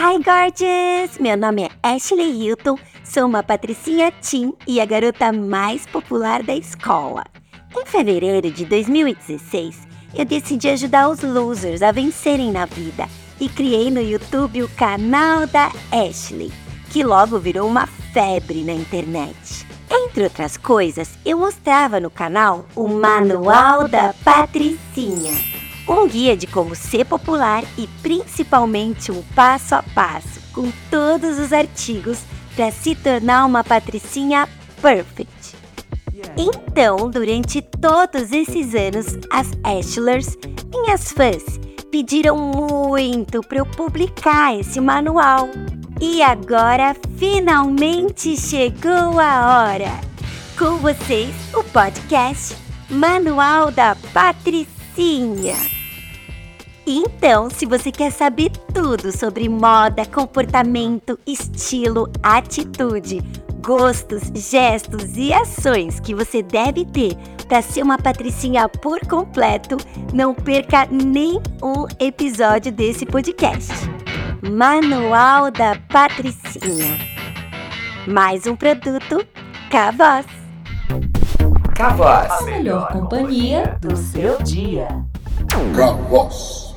Hi, gorgeous! Meu nome é Ashley Hilton, sou uma patricinha teen e a garota mais popular da escola. Em fevereiro de 2016, eu decidi ajudar os losers a vencerem na vida e criei no YouTube o canal da Ashley, que logo virou uma febre na internet. Entre outras coisas, eu mostrava no canal o Manual da Patricinha, um guia de como ser popular e principalmente um passo a passo com todos os artigos para se tornar uma patricinha perfect. Então, durante todos esses anos, as Ashlers, minhas fãs, pediram muito para eu publicar esse manual. E agora finalmente chegou a hora! Com vocês, o podcast Manual da Patricinha. Então, se você quer saber tudo sobre moda, comportamento, estilo, atitude, gostos, gestos e ações que você deve ter para ser uma patricinha por completo, não perca nem um episódio desse podcast. Manual da Patricinha. Mais um produto Cavoz. Cavoz. A melhor companhia do seu dia. Cavoz.